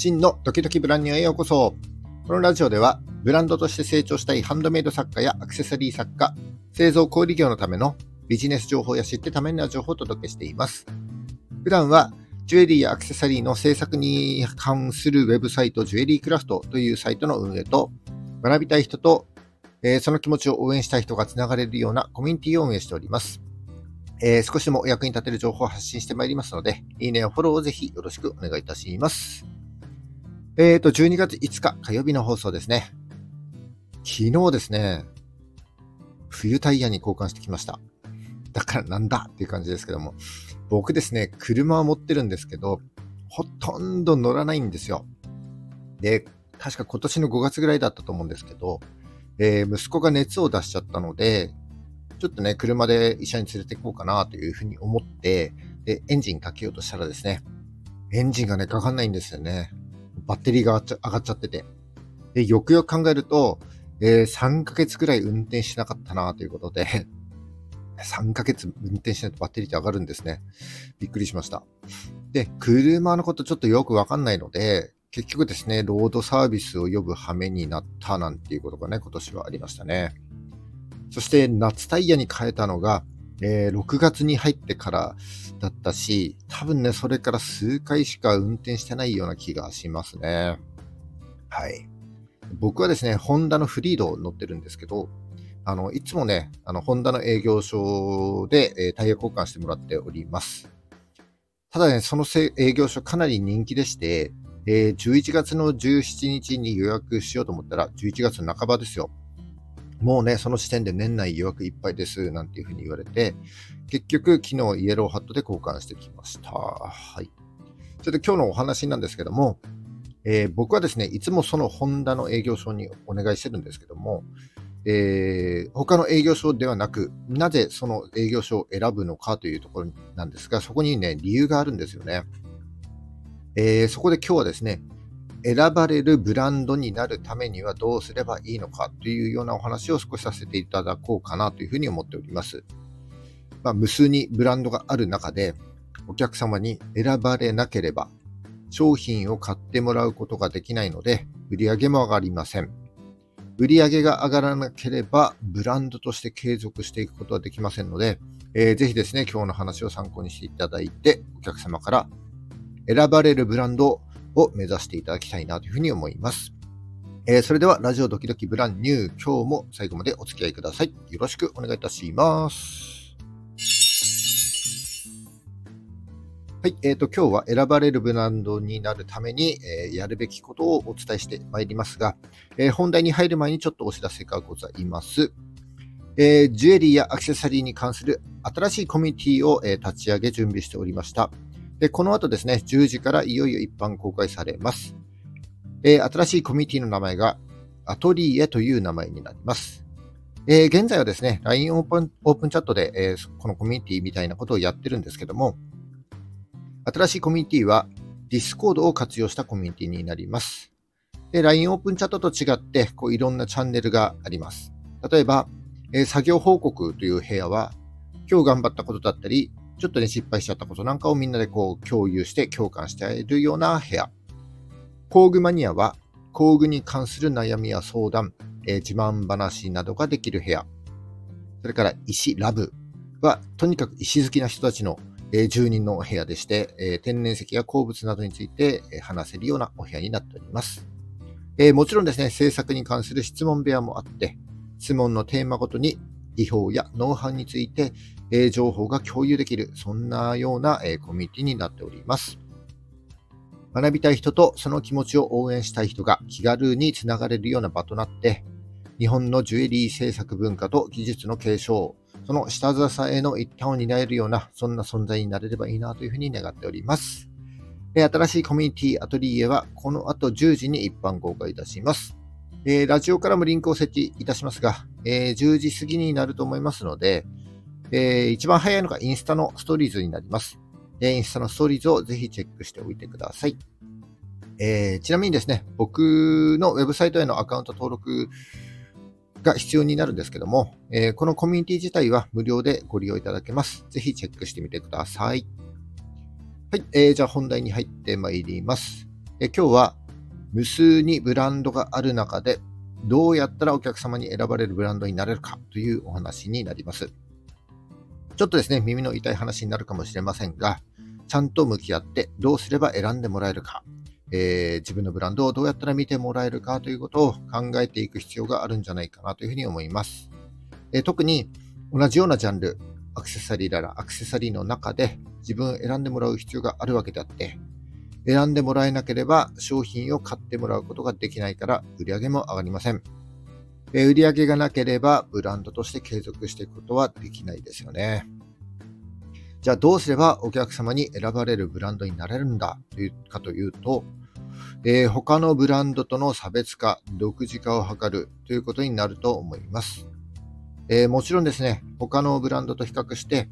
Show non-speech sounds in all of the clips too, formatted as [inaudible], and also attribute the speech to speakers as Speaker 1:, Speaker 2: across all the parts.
Speaker 1: 真のドキドキブランニューへようこそ。このラジオでは、ブランドとして成長したいハンドメイド作家やアクセサリー作家、製造小売業のためのビジネス情報や知ってためになる情報をお届けしています。普段は、ジュエリーやアクセサリーの制作に関するウェブサイト、ジュエリークラフトというサイトの運営と、学びたい人と、えー、その気持ちを応援したい人がつながれるようなコミュニティを運営しております。えー、少しでもお役に立てる情報を発信してまいりますので、いいねやフォローをぜひよろしくお願いいたします。えっ、ー、と、12月5日火曜日の放送ですね。昨日ですね、冬タイヤに交換してきました。だからなんだっていう感じですけども、僕ですね、車は持ってるんですけど、ほとんど乗らないんですよ。で、確か今年の5月ぐらいだったと思うんですけど、えー、息子が熱を出しちゃったので、ちょっとね、車で医者に連れて行こうかなというふうに思って、で、エンジンかけようとしたらですね、エンジンがね、かかんないんですよね。バッテリーが上がっちゃってて。で、よくよく考えると、えー、3ヶ月くらい運転しなかったなということで [laughs] 3ヶ月運転しないとバッテリーって上がるんですね。びっくりしました。で、車のことちょっとよくわかんないので、結局ですね、ロードサービスを呼ぶ羽目になったなんていうことがね、今年はありましたね。そして夏タイヤに変えたのが、えー、6月に入ってからだったし、多分ね、それから数回しか運転してないような気がしますね。はい。僕はですね、ホンダのフリードを乗ってるんですけど、あの、いつもね、あの、ホンダの営業所で、えー、タイヤ交換してもらっております。ただね、その営業所かなり人気でして、えー、11月の17日に予約しようと思ったら、11月の半ばですよ。もうね、その時点で年内予約いっぱいです、なんていうふうに言われて、結局、昨日イエローハットで交換してきました。はい。それで今日のお話なんですけども、えー、僕はですね、いつもそのホンダの営業所にお願いしてるんですけども、えー、他の営業所ではなく、なぜその営業所を選ぶのかというところなんですが、そこにね、理由があるんですよね。えー、そこで今日はですね、選ばれるブランドになるためにはどうすればいいのかというようなお話を少しさせていただこうかなというふうに思っております。まあ、無数にブランドがある中で、お客様に選ばれなければ商品を買ってもらうことができないので、売り上げも上がりません。売り上げが上がらなければ、ブランドとして継続していくことはできませんので、えー、ぜひですね、今日の話を参考にしていただいて、お客様から選ばれるブランドをを目指していただきたいなというふうに思います。えー、それでは、ラジオドキドキブランニュー、今日も最後までお付き合いください。よろしくお願いいたします。はい、えーと、今日は選ばれるブランドになるために、えー、やるべきことをお伝えしてまいりますが、えー、本題に入る前にちょっとお知らせがございます。えー、ジュエリーやアクセサリーに関する新しいコミュニティを、え立ち上げ準備しておりました。で、この後ですね、10時からいよいよ一般公開されます。え新しいコミュニティの名前がアトリエという名前になります。え現在はですね、LINE オープンオープンチャットで、えこのコミュニティみたいなことをやってるんですけども、新しいコミュニティは Discord を活用したコミュニティになります。で、LINE オープンチャットと違って、こういろんなチャンネルがあります。例えば、えー、作業報告という部屋は、今日頑張ったことだったり、ちょっとね、失敗しちゃったことなんかをみんなでこう共有して共感しているような部屋。工具マニアは、工具に関する悩みや相談、えー、自慢話などができる部屋。それから、石ラブは、とにかく石好きな人たちのえ住人のお部屋でして、え天然石や鉱物などについて、え話せるようなお部屋になっております。えもちろんですね、制作に関する質問部屋もあって、質問のテーマごとに技法やノウハウについて、え情報が共有できる、そんなような、えコミュニティになっております。学びたい人とその気持ちを応援したい人が気軽につながれるような場となって、日本のジュエリー制作文化と技術の継承、その下支えの一端を担えるような、そんな存在になれればいいなというふうに願っております。新しいコミュニティアトリエはこの後10時に一般公開いたします。えラジオからもリンクを設置いたしますが、え10時過ぎになると思いますので、え一番早いのがインスタのストーリーズになります。インスタのストーリーズをぜひチェックしておいてください。えー、ちなみにですね、僕のウェブサイトへのアカウント登録が必要になるんですけども、えー、このコミュニティ自体は無料でご利用いただけます。ぜひチェックしてみてください。はい、えー、じゃあ本題に入ってまいります。え今日は無数にブランドがある中でどうやったらお客様に選ばれるブランドになれるかというお話になります。ちょっとですね、耳の痛い話になるかもしれませんが、ちゃんと向き合ってどうすれば選んでもらえるか、えー、自分のブランドをどうやったら見てもらえるかということを考えていく必要があるんじゃないかなというふうに思います。えー、特に同じようなジャンル、アクセサリーならアクセサリーの中で自分を選んでもらう必要があるわけであって、選んでもらえなければ商品を買ってもらうことができないから売り上げも上がりません。え売り上げがなければブランドとして継続していくことはできないですよね。じゃあどうすればお客様に選ばれるブランドになれるんだというかというと、えー、他のブランドとの差別化、独自化を図るということになると思います。えー、もちろんですね、他のブランドと比較して、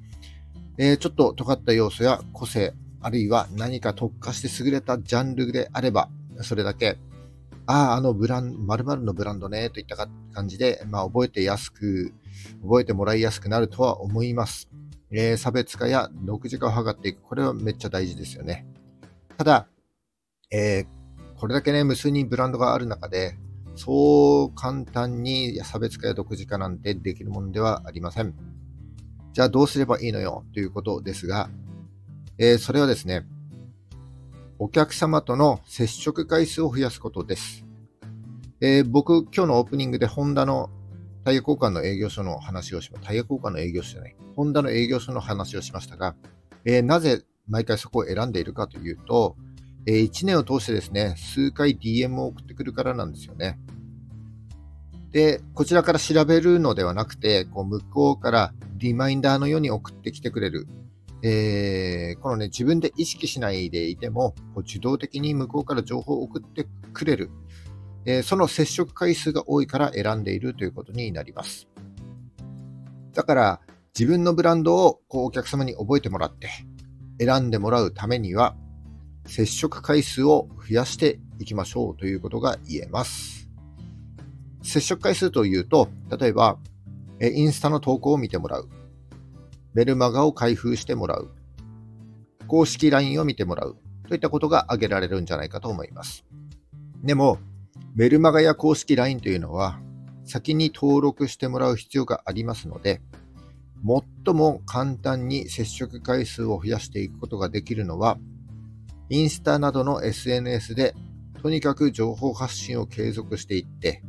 Speaker 1: えー、ちょっと尖った要素や個性、あるいは何か特化して優れたジャンルであれば、それだけ、ああ、あのブラン、〇〇のブランドね、といった感じで、まあ、覚えてやすく、覚えてもらいやすくなるとは思います。えー、差別化や独自化を図っていく。これはめっちゃ大事ですよね。ただ、えー、これだけね、無数にブランドがある中で、そう簡単に差別化や独自化なんてできるものではありません。じゃあどうすればいいのよ？ということですが、えー、それはですね、お客様との接触回数を増やすことです。えー、僕、今日のオープニングでホンダのタイヤ交換の営業所の話をしまタイヤ交換の営業所じゃない、ホンダの営業所の話をしましたが、えー、なぜ毎回そこを選んでいるかというと、えー、1年を通してですね、数回 DM を送ってくるからなんですよね。で、こちらから調べるのではなくて、こう向こうからリマインダーのように送ってきてくれる。えー、このね、自分で意識しないでいても、こう自動的に向こうから情報を送ってくれる。えー、その接触回数が多いから選んでいるということになります。だから、自分のブランドをこうお客様に覚えてもらって、選んでもらうためには、接触回数を増やしていきましょうということが言えます。接触回数というと、例えば、インスタの投稿を見てもらう。メルマガを開封してもらう。公式 LINE を見てもらう。といったことが挙げられるんじゃないかと思います。でも、メルマガや公式 LINE というのは、先に登録してもらう必要がありますので、最も簡単に接触回数を増やしていくことができるのは、インスタなどの SNS でとにかく情報発信を継続していって、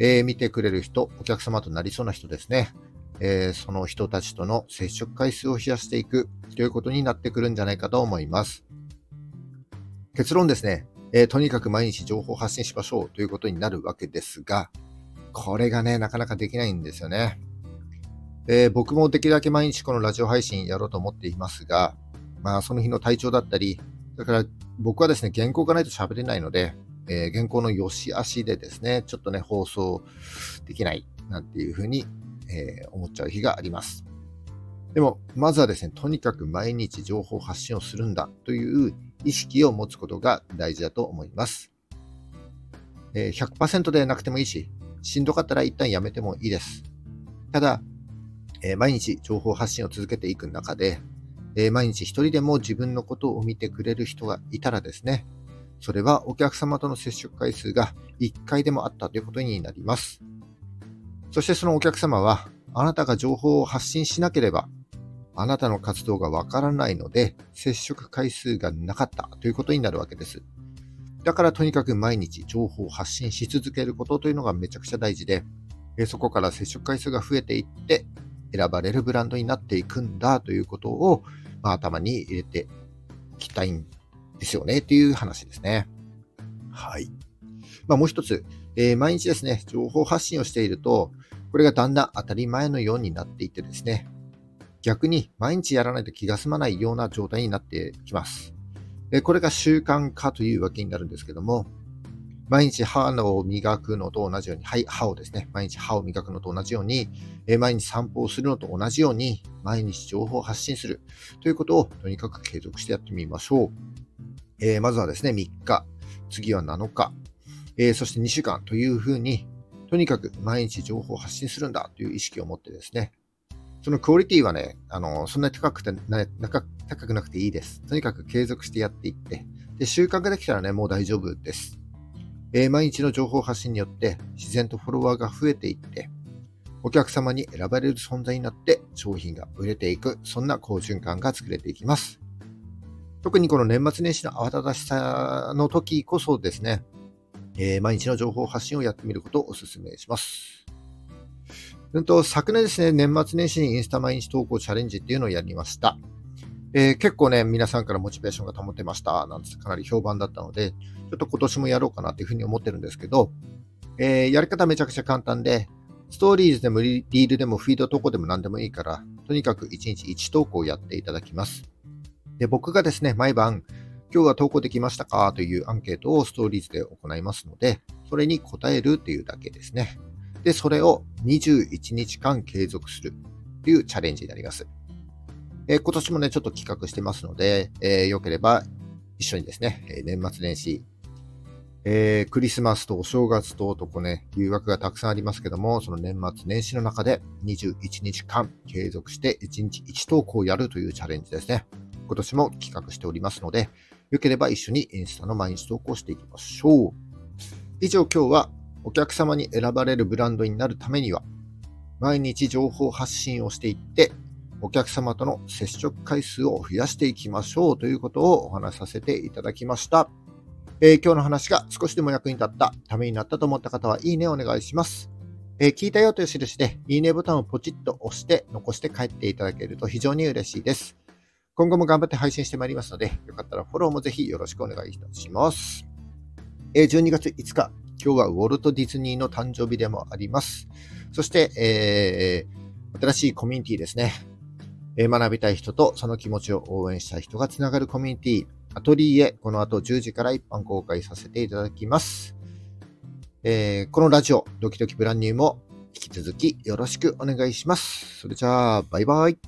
Speaker 1: えー、見てくれる人、お客様となりそうな人ですね。えー、その人たちとの接触回数を増やしていくということになってくるんじゃないかと思います。結論ですね、えー、とにかく毎日情報発信しましょうということになるわけですが、これがね、なかなかできないんですよね。えー、僕もできるだけ毎日このラジオ配信やろうと思っていますが、まあその日の体調だったり、だから僕はですね、原稿がないと喋れないので、えー、原稿の良し悪しでですね、ちょっとね、放送できないなんていうふうに、えー、思っちゃう日があります。でも、まずはですね、とにかく毎日情報発信をするんだという意識を持つことが大事だと思います。えー、100%でなくてもいいし、しんどかったら一旦やめてもいいです。ただ、えー、毎日情報発信を続けていく中で、えー、毎日一人でも自分のことを見てくれる人がいたらですね、それはお客様との接触回数が1回でもあったということになります。そしてそのお客様は、あなたが情報を発信しなければ、あなたの活動がわからないので、接触回数がなかったということになるわけです。だからとにかく毎日情報を発信し続けることというのがめちゃくちゃ大事で、そこから接触回数が増えていって、選ばれるブランドになっていくんだということを、まあ、頭に入れていきたいんですよねっていう話ですね。はい。まあ、もう一つ、えー、毎日ですね、情報発信をしていると、これがだんだん当たり前のようになっていってですね、逆に毎日やらないと気が済まないような状態になってきます。これが習慣化というわけになるんですけども、毎日歯を磨くのと同じように、はい、歯をですね、毎日歯を磨くのと同じように、え毎日散歩をするのと同じように、毎日情報を発信するということをとにかく継続してやってみましょう。えー、まずはですね、3日、次は7日、えー、そして2週間というふうに、とにかく毎日情報を発信するんだという意識を持ってですね、そのクオリティはね、あの、そんなに高くてな、高くなくていいです。とにかく継続してやっていって、で習慣ができたらね、もう大丈夫です。えー、毎日の情報発信によって自然とフォロワーが増えていって、お客様に選ばれる存在になって商品が売れていく、そんな好循環が作れていきます。特にこの年末年始の慌ただしさの時こそですね、えー、毎日の情報発信をやってみることをお勧めします。うんと、昨年ですね、年末年始にインスタ毎日投稿チャレンジっていうのをやりました。えー、結構ね、皆さんからモチベーションが保てました、なんてかなり評判だったので、ちょっと今年もやろうかなっていうふうに思ってるんですけど、えー、やり方めちゃくちゃ簡単で、ストーリーズでもリールでもフィード投稿でも何でもいいから、とにかく1日1投稿やっていただきます。で、僕がですね、毎晩、今日は投稿できましたかというアンケートをストーリーズで行いますので、それに答えるっていうだけですね。で、それを21日間継続するというチャレンジになります。えー、今年もね、ちょっと企画してますので、えー、よければ一緒にですね、年末年始、えー、クリスマスとお正月ととこね、誘惑がたくさんありますけども、その年末年始の中で21日間継続して1日1投稿をやるというチャレンジですね。今年も企画しておりますので、よければ一緒にインスタの毎日投稿していきましょう。以上今日はお客様に選ばれるブランドになるためには、毎日情報発信をしていって、お客様との接触回数を増やしていきましょうということをお話しさせていただきました。えー、今日の話が少しでも役に立った、ためになったと思った方は、いいねお願いします。えー、聞いたよという印で、いいねボタンをポチッと押して残して帰っていただけると非常に嬉しいです。今後も頑張って配信してまいりますので、よかったらフォローもぜひよろしくお願いいたします。え、12月5日、今日はウォルト・ディズニーの誕生日でもあります。そして、えー、新しいコミュニティですね。え学びたい人とその気持ちを応援したい人がつながるコミュニティ、アトリエ、この後10時から一般公開させていただきます。えー、このラジオ、ドキドキブランニューも引き続きよろしくお願いします。それじゃあ、バイバイ。